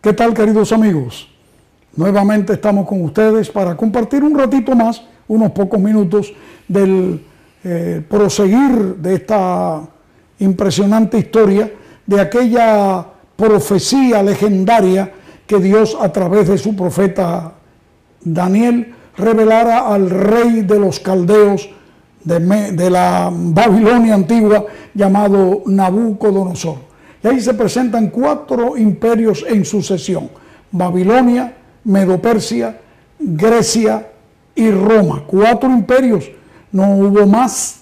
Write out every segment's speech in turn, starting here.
¿Qué tal queridos amigos? Nuevamente estamos con ustedes para compartir un ratito más, unos pocos minutos del eh, proseguir de esta impresionante historia, de aquella profecía legendaria que Dios a través de su profeta Daniel revelara al rey de los caldeos de, de la Babilonia antigua llamado Nabucodonosor. Y ahí se presentan cuatro imperios en sucesión. Babilonia, Medo-Persia, Grecia y Roma. Cuatro imperios. No hubo más.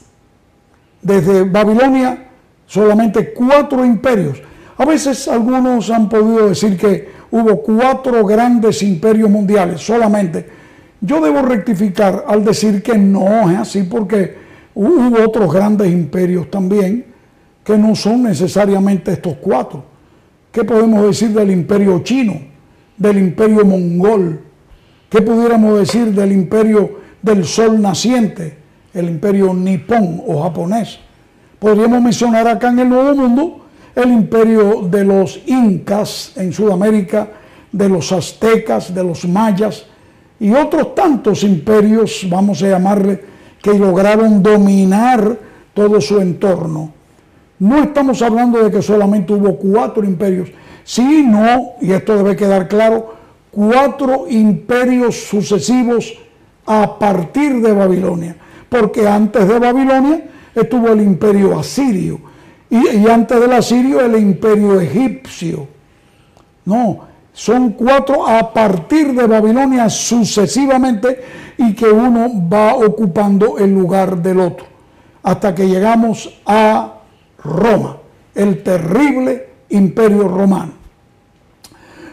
Desde Babilonia, solamente cuatro imperios. A veces algunos han podido decir que hubo cuatro grandes imperios mundiales solamente. Yo debo rectificar al decir que no es así porque hubo otros grandes imperios también que no son necesariamente estos cuatro. ¿Qué podemos decir del imperio chino, del imperio mongol? ¿Qué pudiéramos decir del imperio del sol naciente, el imperio nipón o japonés? Podríamos mencionar acá en el Nuevo Mundo el imperio de los incas en Sudamérica, de los aztecas, de los mayas y otros tantos imperios, vamos a llamarle, que lograron dominar todo su entorno. No estamos hablando de que solamente hubo cuatro imperios, sino, y esto debe quedar claro, cuatro imperios sucesivos a partir de Babilonia. Porque antes de Babilonia estuvo el imperio asirio y, antes del asirio el imperio egipcio. No, son cuatro a partir de Babilonia sucesivamente y que uno va ocupando el lugar del otro hasta que llegamos a Roma, el terrible imperio romano.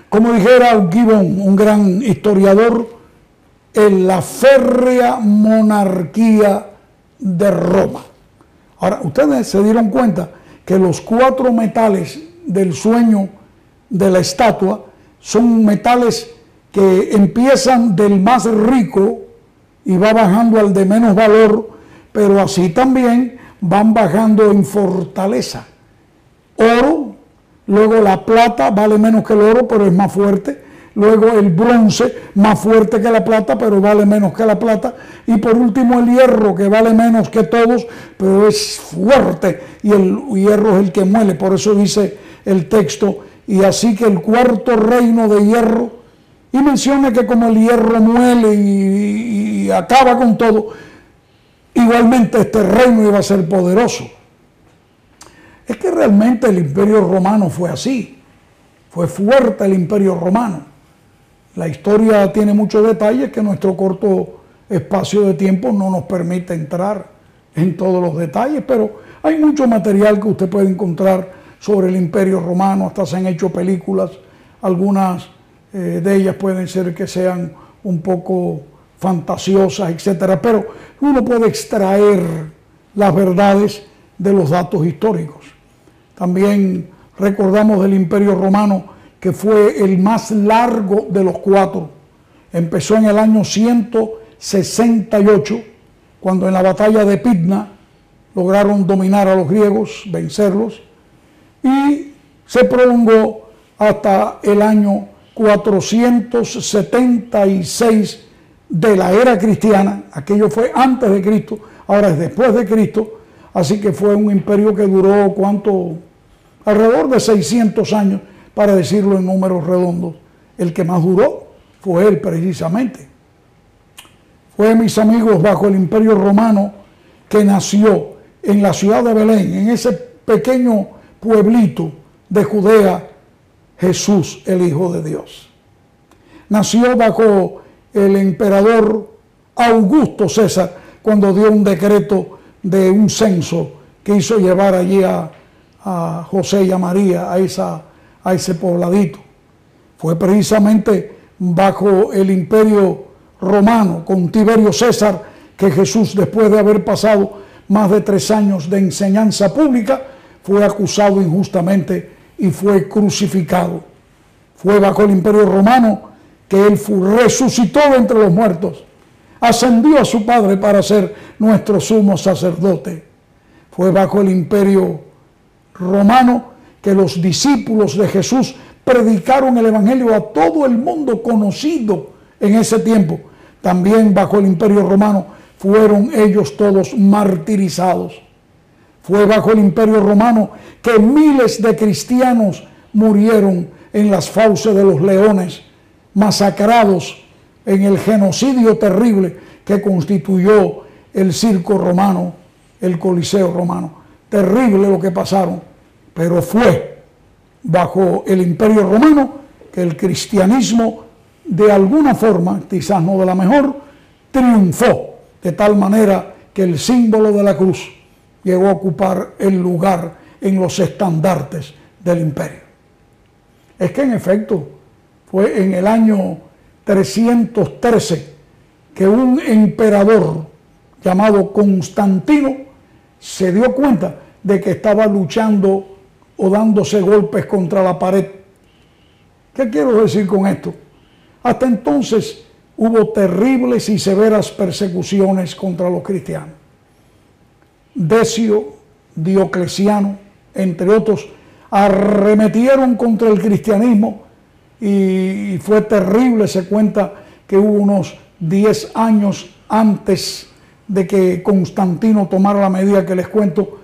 Como dijera Gibbon, un gran historiador, en la férrea monarquía de Roma. Ahora, ustedes se dieron cuenta que los cuatro metales del sueño de la estatua son metales que empiezan del más rico y va bajando al de menos valor, pero así también van bajando en fortaleza. Oro, luego la plata vale menos que el oro, pero es más fuerte. Luego el bronce, más fuerte que la plata, pero vale menos que la plata. Y por último el hierro, que vale menos que todos, pero es fuerte. Y el hierro es el que muele. Por eso dice el texto, y así que el cuarto reino de hierro, y menciona que como el hierro muele y, y acaba con todo, igualmente este reino iba a ser poderoso. Es que realmente el imperio romano fue así. Fue fuerte el imperio romano. La historia tiene muchos detalles que nuestro corto espacio de tiempo no nos permite entrar en todos los detalles, pero hay mucho material que usted puede encontrar sobre el imperio romano, hasta se han hecho películas, algunas eh, de ellas pueden ser que sean un poco fantasiosas, etcétera, pero uno puede extraer las verdades de los datos históricos. También recordamos del Imperio Romano que fue el más largo de los cuatro. Empezó en el año 168, cuando en la batalla de Pidna lograron dominar a los griegos, vencerlos, y se prolongó hasta el año 476 de la era cristiana, aquello fue antes de Cristo, ahora es después de Cristo, así que fue un imperio que duró cuánto, alrededor de 600 años, para decirlo en números redondos. El que más duró fue él precisamente. Fue, mis amigos, bajo el imperio romano que nació en la ciudad de Belén, en ese pequeño pueblito de Judea, Jesús, el Hijo de Dios. Nació bajo el emperador Augusto César cuando dio un decreto de un censo que hizo llevar allí a, José y a María a, esa, a ese pobladito. Fue precisamente bajo el imperio romano con Tiberio César que Jesús, después de haber pasado más de tres años de enseñanza pública, fue acusado injustamente y fue crucificado. Fue bajo el imperio romano que Él resucitó entre los muertos, ascendió a su Padre para ser nuestro sumo sacerdote. Fue bajo el imperio romano que los discípulos de Jesús predicaron el Evangelio a todo el mundo conocido en ese tiempo. También bajo el imperio romano fueron ellos todos martirizados. Fue bajo el imperio romano que miles de cristianos murieron en las fauces de los leones, masacrados en el genocidio terrible que constituyó el circo romano, el coliseo romano. Terrible lo que pasaron, pero fue bajo el imperio romano que el cristianismo de alguna forma, quizás no de la mejor, triunfó de tal manera que el símbolo de la cruz llegó a ocupar el lugar en los estandartes del imperio. Es que en efecto fue en el año 313 que un emperador llamado Constantino se dio cuenta de que estaba luchando o dándose golpes contra la pared. ¿Qué quiero decir con esto? Hasta entonces hubo terribles y severas persecuciones contra los cristianos. Decio, Diocleciano, entre otros, arremetieron contra el cristianismo y fue terrible. Se cuenta que hubo unos 10 años antes de que Constantino tomara la medida que les cuento,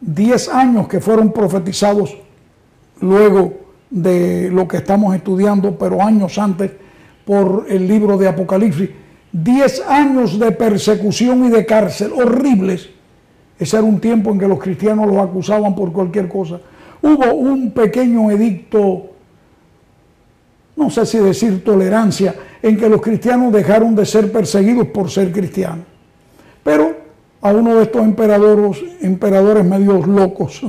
10 años que fueron profetizados luego de lo que estamos estudiando, pero años antes por el libro de Apocalipsis, 10 años de persecución y de cárcel horribles. Ese era un tiempo en que los cristianos los acusaban por cualquier cosa. Hubo un pequeño edicto, no sé si decir tolerancia, en que los cristianos dejaron de ser perseguidos por ser cristianos. Pero a uno de estos emperadores, emperadores medios locos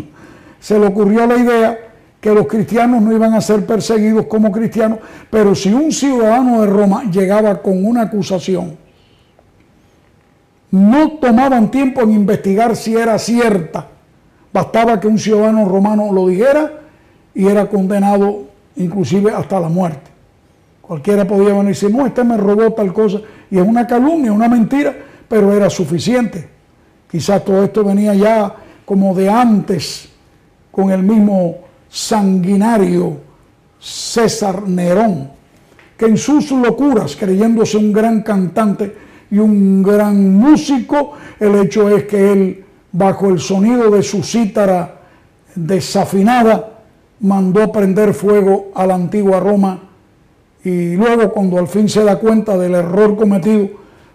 se le ocurrió la idea que los cristianos no iban a ser perseguidos como cristianos, pero si un ciudadano de Roma llegaba con una acusación, no tomaban tiempo en investigar si era cierta. Bastaba que un ciudadano romano lo dijera y era condenado inclusive hasta la muerte. Cualquiera podía venir y decir, no, este me robó tal cosa. Y es una calumnia, una mentira, pero era suficiente. Quizás todo esto venía ya como de antes, con el mismo sanguinario César Nerón, que en sus locuras, creyéndose un gran cantante y un gran músico, el hecho es que él, bajo el sonido de su cítara desafinada, mandó prender fuego a la antigua Roma y luego cuando al fin se da cuenta del error cometido,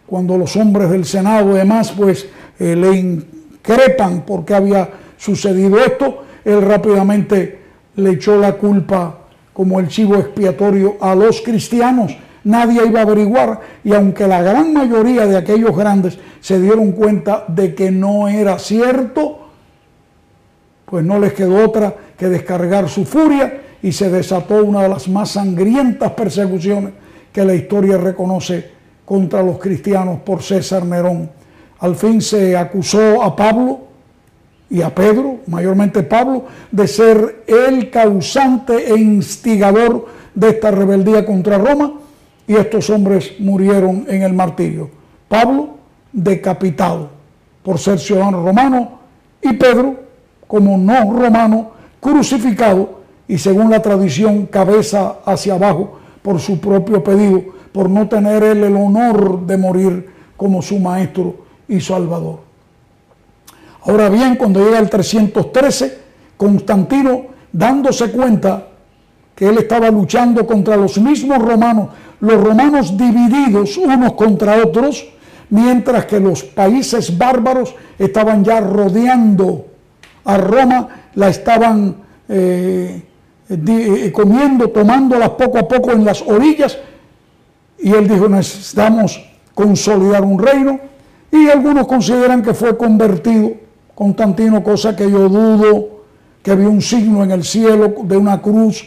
cuando los hombres del Senado y demás pues eh, le increpan por qué había sucedido esto, él rápidamente le echó la culpa como el chivo expiatorio a los cristianos. Nadie iba a averiguar y aunque la gran mayoría de aquellos grandes se dieron cuenta de que no era cierto, pues no les quedó otra que descargar su furia y se desató una de las más sangrientas persecuciones que la historia reconoce contra los cristianos por César Nerón. Al fin se acusó a Pablo y a Pedro, mayormente Pablo, de ser el causante e instigador de esta rebeldía contra Roma y estos hombres murieron en el martirio. Pablo decapitado por ser ciudadano romano y Pedro como no romano crucificado y según la tradición cabeza hacia abajo por su propio pedido, por no tener él el honor de morir como su maestro y salvador. Ahora bien, cuando llega el 313, Constantino, dándose cuenta que él estaba luchando contra los mismos romanos, los romanos divididos unos contra otros, mientras que los países bárbaros estaban ya rodeando a Roma, la estaban eh, eh, comiendo, tomándolas poco a poco en las orillas. Y él dijo, necesitamos consolidar un reino. Y algunos consideran que fue convertido Constantino, cosa que yo dudo, que vio un signo en el cielo de una cruz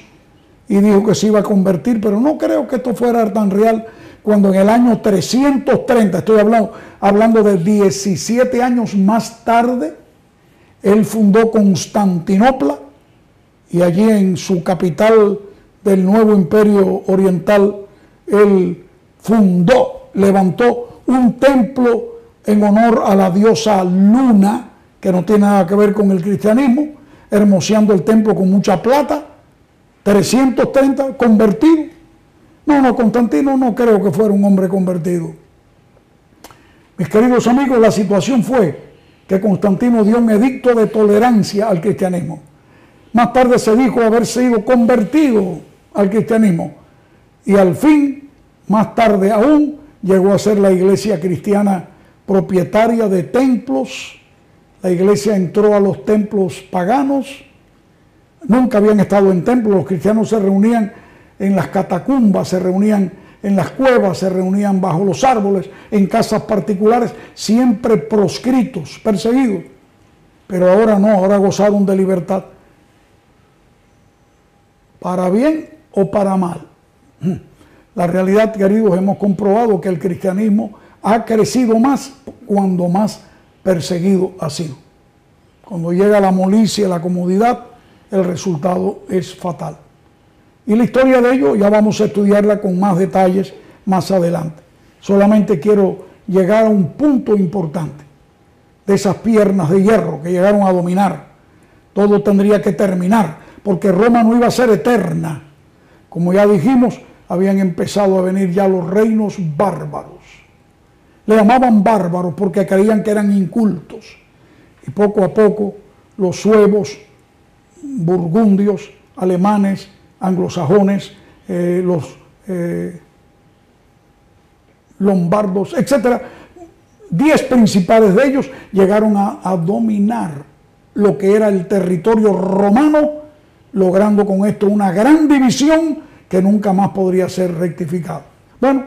y dijo que se iba a convertir, pero no creo que esto fuera tan real cuando en el año 330, estoy hablando, hablando de 17 años más tarde, él fundó Constantinopla, y allí en su capital del nuevo imperio oriental, él fundó, levantó un templo en honor a la diosa Luna, que no tiene nada que ver con el cristianismo, hermoseando el templo con mucha plata, 330 convertidos. No, no, Constantino no creo que fuera un hombre convertido. Mis queridos amigos, la situación fue que Constantino dio un edicto de tolerancia al cristianismo. Más tarde se dijo haber sido convertido al cristianismo. Y al fin, más tarde aún, llegó a ser la iglesia cristiana propietaria de templos. La iglesia entró a los templos paganos. Nunca habían estado en templos. Los cristianos se reunían en las catacumbas, se reunían en las cuevas, se reunían bajo los árboles, en casas particulares, siempre proscritos, perseguidos. Pero ahora no, ahora gozaron de libertad. Para bien o para mal. La realidad, queridos, hemos comprobado que el cristianismo ha crecido más cuando más perseguido ha sido. Cuando llega la molicia, la comodidad, el resultado es fatal. Y la historia de ello ya vamos a estudiarla con más detalles más adelante. Solamente quiero llegar a un punto importante de esas piernas de hierro que llegaron a dominar. Todo tendría que terminar, porque Roma no iba a ser eterna. Como ya dijimos, habían empezado a venir ya los reinos bárbaros. Le llamaban bárbaros porque creían que eran incultos. Y poco a poco los suevos, burgundios, alemanes, anglosajones, eh, los eh, lombardos, etcétera, diez principales de ellos llegaron a dominar lo que era el territorio romano, logrando con esto una gran división que nunca más podría ser rectificado. Bueno,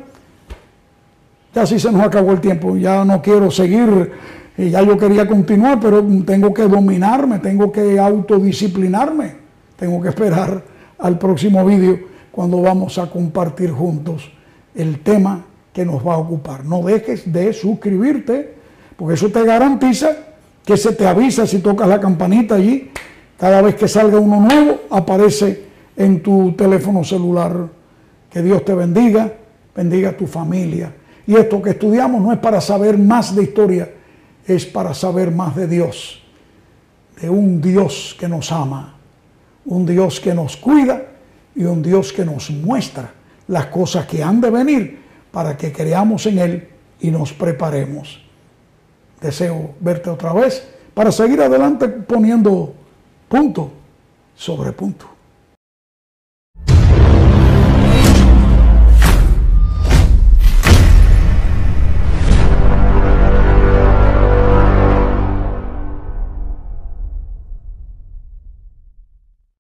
ya sí se nos acabó el tiempo, ya no quiero seguir, eh, ya yo quería continuar, pero tengo que dominarme, tengo que autodisciplinarme, tengo que esperar al próximo vídeo cuando vamos a compartir juntos el tema que nos va a ocupar. No dejes de suscribirte, porque eso te garantiza que se te avisa si tocas la campanita allí. Cada vez que salga uno nuevo, aparece en tu teléfono celular. Que Dios te bendiga, bendiga a tu familia. Y esto que estudiamos no es para saber más de historia, es para saber más de Dios, de un Dios que nos ama, un Dios que nos cuida y un Dios que nos muestra las cosas que han de venir para que creamos en Él y nos preparemos. Deseo verte otra vez para seguir adelante poniendo punto sobre punto.